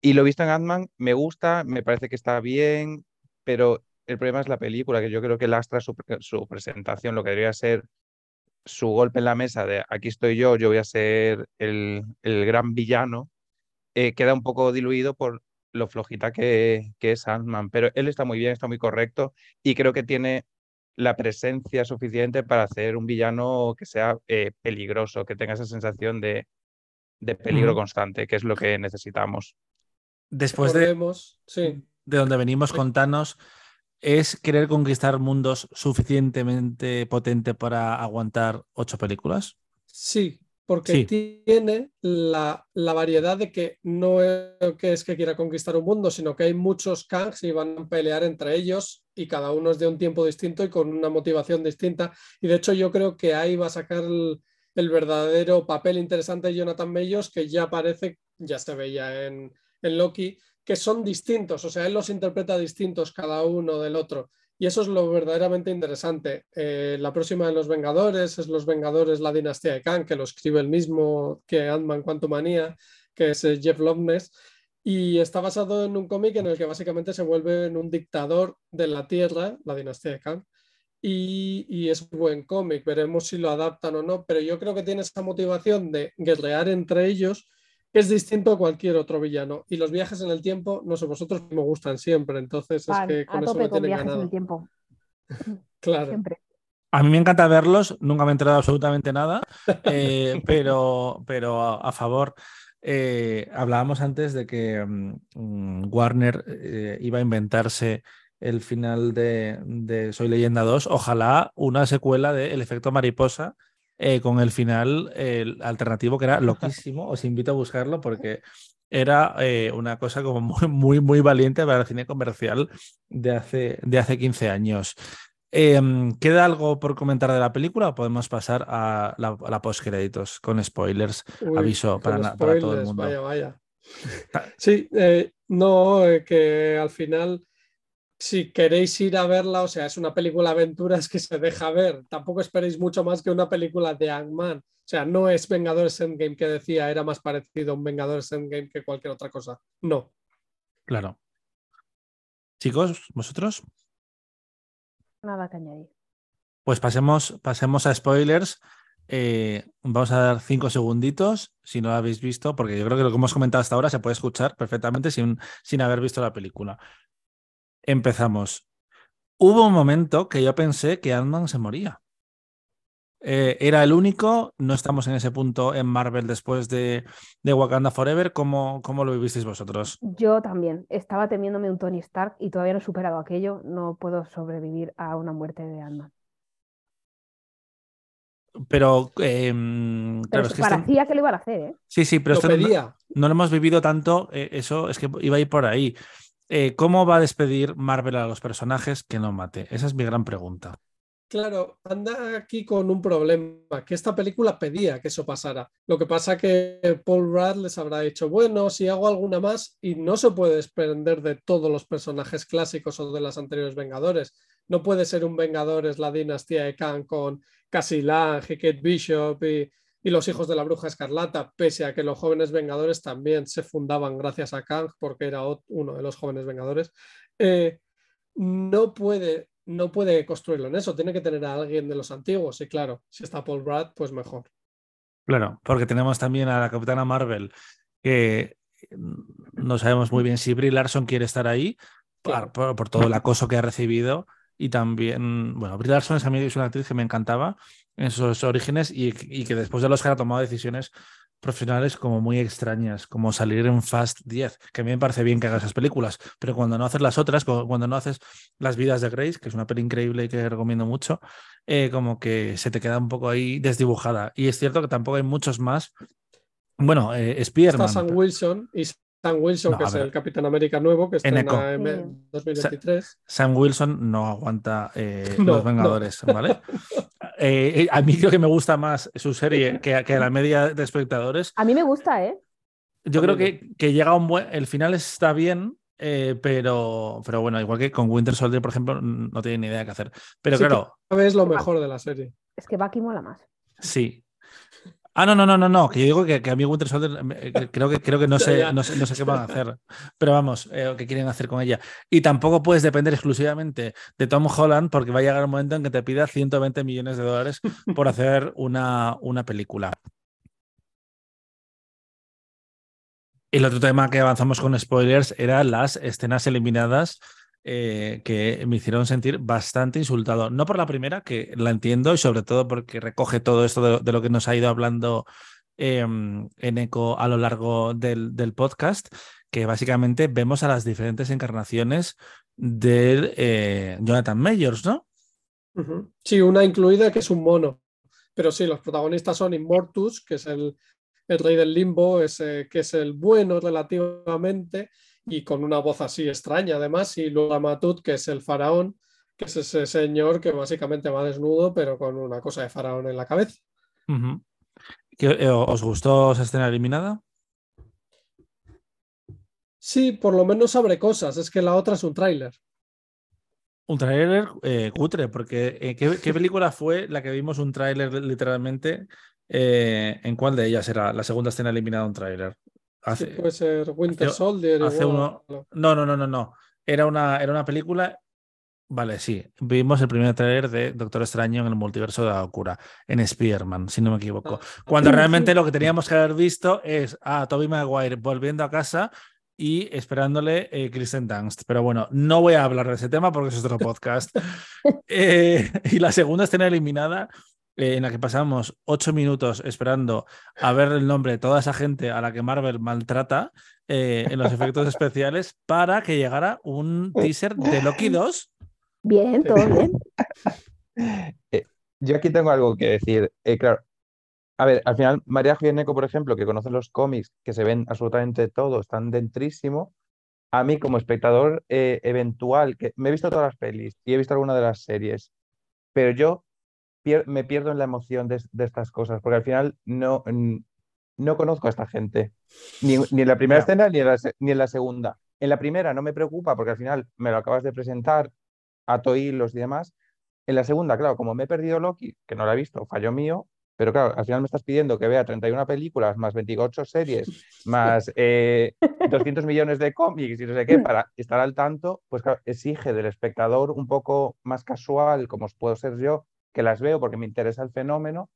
Y lo visto en Ant-Man, me gusta, me parece que está bien, pero el problema es la película, que yo creo que lastra su, su presentación, lo que debería ser su golpe en la mesa de aquí estoy yo, yo voy a ser el, el gran villano, eh, queda un poco diluido por lo flojita que, que es Ant-Man, pero él está muy bien, está muy correcto y creo que tiene la presencia suficiente para hacer un villano que sea eh, peligroso, que tenga esa sensación de, de peligro constante, que es lo que necesitamos. Después de, sí. de donde venimos con Thanos, ¿es querer conquistar mundos suficientemente potente para aguantar ocho películas? Sí, porque Sí. tiene la, la variedad de que no es que es que quiera conquistar un mundo, sino que hay muchos Kangs y van a pelear entre ellos y cada uno es de un tiempo distinto y con una motivación distinta. Y de hecho yo creo que ahí va a sacar el, el verdadero papel interesante de Jonathan Mayors, que ya parece, ya se veía en, en Loki, que son distintos, o sea, él los interpreta distintos cada uno del otro. Y eso es lo verdaderamente interesante. Eh, la próxima de los Vengadores es Los Vengadores, la dinastía de Kang, que lo escribe el mismo que Ant-Man Quantumania, que es eh, Jeff Loveness. Y está basado en un cómic en el que básicamente se vuelve en un dictador de la Tierra, la dinastía de Kang. Y, es buen cómic, veremos si lo adaptan o no, pero yo creo que tiene esa motivación de guerrear entre ellos, es distinto a cualquier otro villano. Y los viajes en el tiempo, no sé, vosotros me gustan siempre, entonces es que a con eso me con tienen viajes en ganado. el tiempo. (laughs) Claro. Siempre. A mí me encanta verlos, nunca me he enterado absolutamente nada, eh, (laughs) pero, pero a, a favor. Eh, hablábamos antes de que mm, mm, Warner eh, iba a inventarse el final de, de Soy Leyenda 2. Ojalá una secuela de El efecto mariposa eh, con el final el alternativo que era loquísimo. Os invito a buscarlo porque era eh, una cosa como (laughs) muy, muy, muy valiente para el cine comercial de hace, de hace 15 años. Em, ¿Queda algo por comentar de la película o podemos pasar a la, a la postcréditos con spoilers? Uy, Aviso para, todo el mundo. Vaya, vaya. Sí, eh, no, eh, que al final, si queréis ir a verla, o sea, es una película aventuras que se deja ver. Tampoco esperéis mucho más que una película de Ant-Man. O sea, no es Vengadores Endgame que decía era más parecido a un Vengadores Endgame que cualquier otra cosa. No. Claro. Chicos, vosotros, Nada que añadir. pues pasemos, pasemos a spoilers. Eh, vamos a dar cinco segunditos si no lo habéis visto, porque yo creo que lo que hemos comentado hasta ahora se puede escuchar perfectamente sin, sin haber visto la película. Empezamos. Hubo un momento que yo pensé que Ant-Man se moría. eh, era el único. No estamos en ese punto en Marvel después de, de Wakanda Forever. ¿Cómo, ¿Cómo lo vivisteis vosotros? Yo también. Estaba temiéndome un Tony Stark y todavía no he superado aquello. No puedo sobrevivir a una muerte de Ant-Man. Pero, em, Pero claro, es es que que esto- parecía que lo iban a hacer, ¿eh? Sí, sí, pero Lo esto no lo hemos vivido tanto, eh, eso es que iba a ir por ahí. Eh, ¿Cómo va a despedir Marvel a los personajes que no mate? Esa es mi gran pregunta. Claro, anda aquí con un problema, que esta película pedía que eso pasara. Lo que pasa que Paul Rudd les habrá dicho, bueno, si hago alguna más, y no se puede desprender de todos los personajes clásicos o de las anteriores Vengadores. No puede ser un Vengadores la dinastía de Khan con Cassie Lang y Kate Bishop y, y los hijos de la Bruja Escarlata, pese a que los jóvenes Vengadores también se fundaban gracias a Kang, porque era uno de los jóvenes Vengadores. Eh, no puede, no puede construirlo en eso, tiene que tener a alguien de los antiguos, y claro, si está Paul Rudd, pues mejor. Claro, porque tenemos también a la Capitana Marvel, que mm, no sabemos muy bien si Brie Larson quiere estar ahí por, Claro. por- por todo el acoso que ha recibido. Y también, bueno, Brie Larson es, a mí es una actriz que me encantaba en sus orígenes y, y que después del Oscar ha tomado decisiones profesionales como muy extrañas, como salir en Fast 10, que a mí me parece bien que hagas esas películas, pero cuando no haces las otras, cu- cuando no haces Las vidas de Grace, que es una peli increíble y que recomiendo mucho, eh, como que se te queda un poco ahí desdibujada. Y es cierto que tampoco hay muchos más. Bueno, eh, Está Spider-Man. Sam Wilson y Sam Wilson, No, que es ver. el Capitán América nuevo, que En Eco. en Sí. 2023. Sam Wilson no aguanta eh, (laughs) No, Los Vengadores, ¿vale? (laughs) Eh, a mí creo que me gusta más su serie (laughs) que, que a la media de espectadores. A mí me gusta, ¿eh? Yo creo que, que llega a un buen. El final está bien, eh, pero, pero bueno, igual que con Winter Soldier, por ejemplo, no tiene ni idea qué hacer. Pero Sí, claro, Es lo mejor de la serie. Es que Bucky mola más. sí. Ah, no, no, no, no, no, que yo digo que, que a mí Winter Soldier eh, creo que, creo que no, (laughs) sé, no, sé, no sé qué van a hacer, pero vamos, eh, qué quieren hacer con ella. Y tampoco puedes depender exclusivamente de Tom Holland porque va a llegar un momento en que te pida 120 millones de dólares por (laughs) hacer una, una película. El otro tema que avanzamos con spoilers era las escenas eliminadas eh, que me hicieron sentir bastante insultado. No por la primera, que la entiendo, y sobre todo porque recoge todo esto de, lo que nos ha ido hablando eh, en eco a lo largo del, del podcast, que básicamente vemos a las diferentes encarnaciones de eh, Jonathan Mayors, ¿no? Sí, una incluida que es un mono. Pero sí, los protagonistas son Immortus, que es el, el rey del limbo, ese, que es el bueno relativamente, y con una voz así extraña además, y luego Amatut, que es el faraón, que es ese señor que básicamente va desnudo, pero con una cosa de faraón en la cabeza. Ujú. ¿Qué- eh, ¿Os gustó esa escena eliminada? Sí, por lo menos abre cosas, es que la otra es un tráiler. Un tráiler eh, cutre, porque eh, ¿qué, qué película fue la que vimos un tráiler literalmente? Eh, ¿En cuál de ellas era la segunda escena eliminada un tráiler? Hace, puede ser Winter hace- Soldier. hace igual. uno- no, no, no, no, no. Era una, era una película. Vale, sí. Vimos el primer tráiler de Doctor Extraño en el multiverso de la locura, en Spider-Man, si no me equivoco. Ah, Cuando Sí, realmente (laughs) lo que teníamos que haber visto es a Tobey Maguire volviendo a casa y esperándole eh, Kristen Dunst. Pero bueno, no voy a hablar de ese tema porque es otro podcast. (laughs) Eh, y la segunda escena eliminada, en la que pasamos ocho minutos esperando a ver el nombre de toda esa gente a la que Marvel maltrata eh, en los efectos (laughs) especiales para que llegara un teaser de Loki (laughs) 2. Bien, todo bien. (laughs) Yo aquí tengo algo que decir. Eh, claro, a ver, al final, María Jiménez, por ejemplo, que conoce los cómics, que se ven absolutamente todo, están dentrísimo. A mí, como espectador eh, eventual, que me he visto todas las pelis y he visto alguna de las series, pero yo pier- me pierdo en la emoción de, de estas cosas, porque al final no, mm, no conozco a esta gente, ni, ni en la primera escena ni en la, ni en la segunda. En la primera no me preocupa, porque al final me lo acabas de presentar, ato hilos y demás. En la segunda, claro, como me he perdido Loki, que no la he visto, fallo mío, pero claro, al final me estás pidiendo que vea 31 películas, más 28 series, más (laughs) eh, 200 millones de cómics y no sé qué, para estar al tanto, pues claro, exige del espectador un poco más casual, como puedo ser yo, que las veo porque me interesa el fenómeno,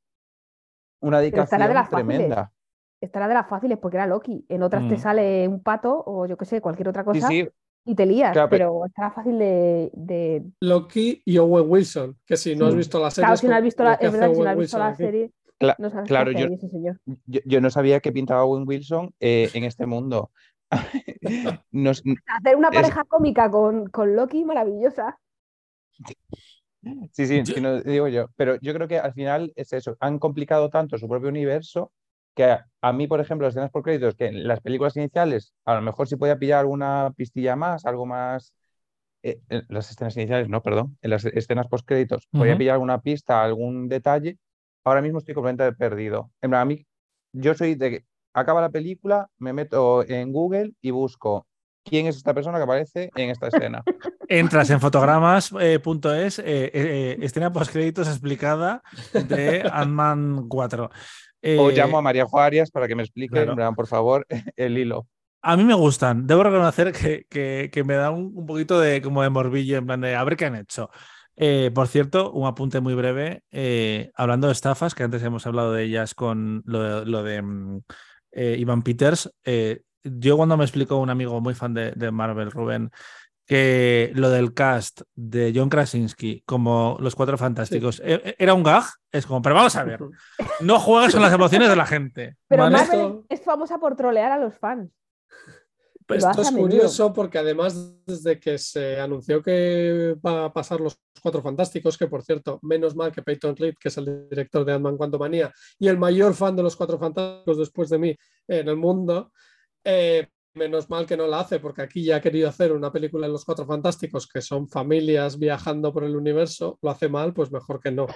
una dedicación de las fáciles. tremenda. Estará de las fáciles porque era Loki. En otras te Mm. sale un pato o yo qué sé, cualquier otra cosa. sí, y te lías, Claro, pero- pero estará fácil de, de- Loki y Owen Wilson, que si no has Sí. visto la serie. Claro, si no has visto la, es verdad si no has visto la serie, Cla- no sabes claro, yo, ese señor. yo, yo no sabía que pintaba Owen Wilson eh, en este mundo. (laughs) (laughs) Nos- Hacer una Es- pareja cómica con, con Loki, maravillosa. Sí, sí, Yo- no, digo yo. Pero yo creo que al final es eso. Han complicado tanto su propio universo que a, a mí, por ejemplo, las escenas por créditos, que en las películas iniciales a lo mejor sí podía pillar alguna pistilla más, algo más. eh, en las escenas iniciales, no, perdón. En las escenas post créditos podía pillar alguna pista, algún detalle. Ahora mismo estoy completamente perdido. En plan, a mí, yo soy de que acaba la película, me meto en Google y busco quién es esta persona que aparece en esta escena. (laughs) Entras en fotogramas.es, eh, eh, escena postcréditos explicada de Ant-Man 4. O Eh, llamo a María Juárez para que me explique, claro. por favor, (laughs) el hilo. A mí me gustan. Debo reconocer que, que- que me da un, un poquito de como de morbillo, en plan de a ver qué han hecho. Eh, por cierto, un apunte muy breve. eh, hablando de estafas, que antes hemos hablado de ellas con lo, de- lo de mm, eh, Ivan Peters. Yo cuando me explicó un amigo muy fan de, de Marvel, Rubén, que lo del cast de John Krasinski como los cuatro fantásticos eh, era un gag, es como, pero vamos a ver, (laughs) no juegas con las emociones de la gente. Pero ¿vale? Marvel Esto- es famosa por trolear a los fans. Pues Esto es curioso porque además desde que se anunció que va a pasar los Cuatro Fantásticos, que por cierto, menos mal que Peyton Reed, que es el director de Ant-Man Quantumania y el mayor fan de los Cuatro Fantásticos después de mí en el mundo, eh, menos mal que no la hace porque aquí ya ha querido hacer una película en los Cuatro Fantásticos que son familias viajando por el universo, lo hace mal, pues mejor que no.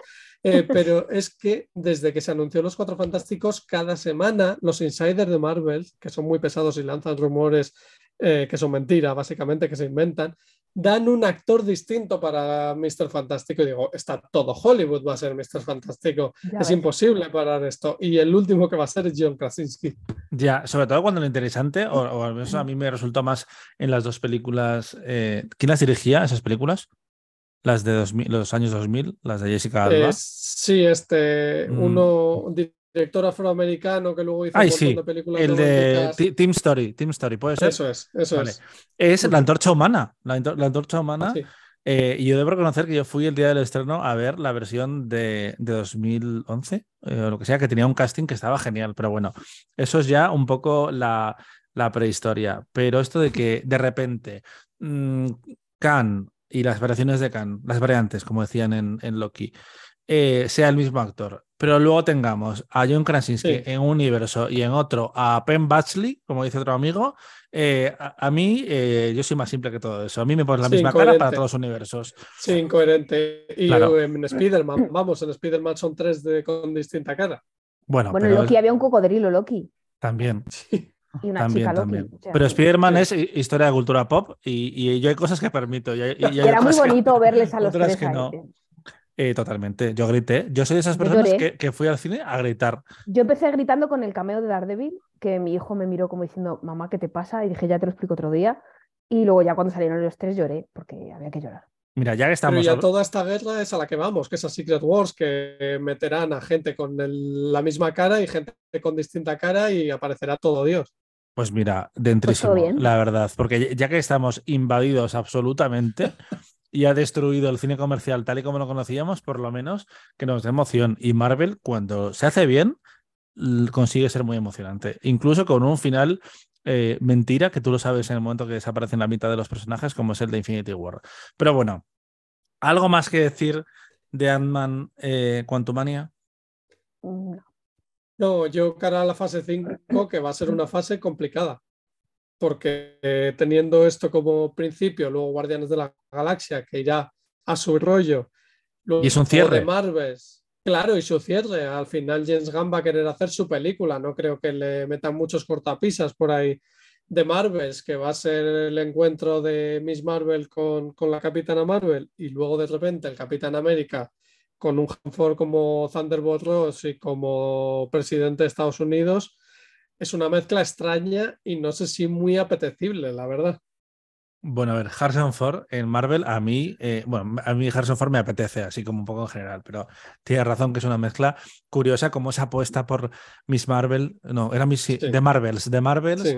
Eh, (laughs) pero es que desde que se anunció Los Cuatro Fantásticos, cada semana los insiders de Marvel, que son muy pesados y lanzan rumores eh, que son mentira, básicamente, que se inventan, dan un actor distinto para Mr. Fantástico. Y digo, está todo Hollywood va a ser Mr. Fantástico. Ya es ves. imposible parar esto. Y el último que va a ser es John Krasinski. Ya, sobre todo cuando lo interesante, o, o al menos a mí me resultó más en las dos películas. eh, ¿Quién las dirigía, esas películas? Las de 2000, los años 2000, las de Jessica Alba. Eh, sí, este, Mm. uno, un director afroamericano que luego hizo Ay, un montón sí, de películas el de Team Story, Team Story, ¿puede ser? Eso es, eso Vale. es. Es la antorcha humana. La, antor- la antorcha humana. Sí. eh, y yo debo reconocer que yo fui el día del estreno a ver la versión de, de 2011, eh, o lo que sea, que tenía un casting que estaba genial. Pero bueno, eso es ya un poco la, la prehistoria. Pero esto de que de repente mm, Khan y las variaciones de Khan, las variantes, como decían en, en Loki, eh, sea el mismo actor, pero luego tengamos a John Krasinski Sí. en un universo y en otro a Penn Badgley, como dice otro amigo, eh, a, a mí eh, yo soy más simple que todo eso. A mí me pones la Sí, misma cara para todos los universos. Sí, incoherente. Y Claro. en Spider-Man, vamos, en Spider-Man son tres de, con distinta cara. Bueno, Bueno, pero Loki había un cocodrilo Loki también, Sí. y una también, chica Loki. también. o sea, Pero Spider-Man Sí. es hi- historia de cultura pop y, y yo hay cosas que permito. y era muy que- bonito (laughs) verles a los otras tres que ahí. no. Eh, totalmente. Yo grité. Yo soy de esas personas que, que fui al cine a gritar. Yo empecé gritando con el cameo de Daredevil, que mi hijo me miró como diciendo, mamá, ¿qué te pasa? Y dije, ya te lo explico otro día. Y luego ya cuando salieron los tres lloré, porque había que llorar. Mira, ya que Pero estamos. ya habl- toda esta guerra es a la que vamos, que es a Secret Wars, que meterán a gente con el- la misma cara y gente con distinta cara y aparecerá todo Dios. Pues mira, dentrísimo, bien. la verdad, porque ya que estamos invadidos absolutamente (laughs) y ha destruido el cine comercial tal y como lo conocíamos, por lo menos que nos dé emoción. Y Marvel, cuando se hace bien, consigue ser muy emocionante, incluso con un final eh, mentira que tú lo sabes en el momento que desaparecen la mitad de los personajes, como es el de Infinity War. Pero bueno, ¿algo más que decir de Ant-Man eh, Quantumania? No. No, yo cara a la fase 5, que va a ser una fase complicada, porque eh, teniendo esto como principio, luego Guardianes de la Galaxia, que irá a su rollo, luego Y es un cierre. de Marvel, claro, y su cierre, al final James Gunn va a querer hacer su película, no creo que le metan muchos cortapisas por ahí de Marvels, que va a ser el encuentro de Miss Marvel con, con la Capitana Marvel, y luego de repente el Capitán América con un Hanford como Thunderbolt Ross y como presidente de Estados Unidos, es una mezcla extraña y no sé si muy apetecible, la verdad. Bueno, a ver, Harrison Ford en Marvel, a mí, eh, bueno, a mí Harrison Ford me apetece, así como un poco en general, pero tienes razón que es una mezcla curiosa como esa apuesta por Miss Marvel, no, era Miss, Sí. de Marvels, de Marvels, Sí.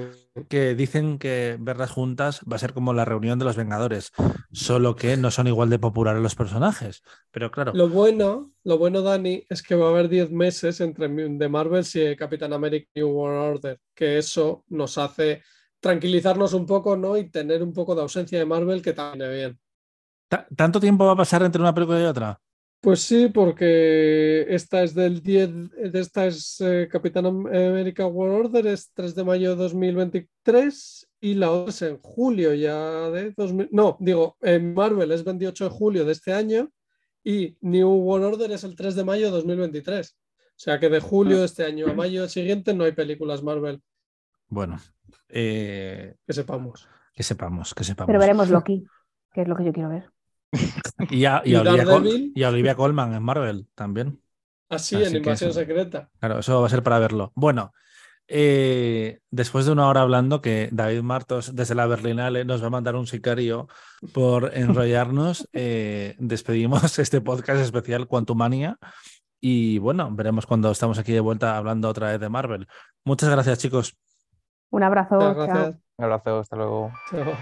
que dicen que verlas juntas va a ser como la reunión de los Vengadores, solo que no son igual de populares los personajes. Pero claro, Lo bueno, lo bueno, Dani, es que va a haber 10 meses entre The Marvels y Capitán America New World Order, que eso nos hace tranquilizarnos un poco, ¿no? Y tener un poco de ausencia de Marvel que también bien. ¿ta- ¿tanto tiempo va a pasar entre una película y otra? Pues sí, porque esta es del 10, de esta es eh, Capitán América World Order, es 3 de mayo de 2023 y la otra es en julio ya de 2000, no, digo, en Marvel es 28 de julio de este año y New World Order es el 3 de mayo de 2023. O sea que de julio de este año a mayo siguiente no hay películas Marvel, Bueno, eh, que sepamos. que sepamos, que sepamos. Pero veremos Loki, que es lo que yo quiero ver. (laughs) Y a, y ¿Y a Olivia Col- y a Olivia Colman en Marvel también. Así, Así en Invasión. Secreta. Claro, eso va a ser para verlo. Bueno, eh, después de una hora hablando, que David Martos desde la Berlinale nos va a mandar un sicario por (laughs) enrollarnos, eh, despedimos este podcast especial Quantumania. Y bueno, veremos cuando estamos aquí de vuelta hablando otra vez de Marvel. Muchas gracias, chicos. Un abrazo. Muchas chao. gracias. Un abrazo, hasta luego. Chao.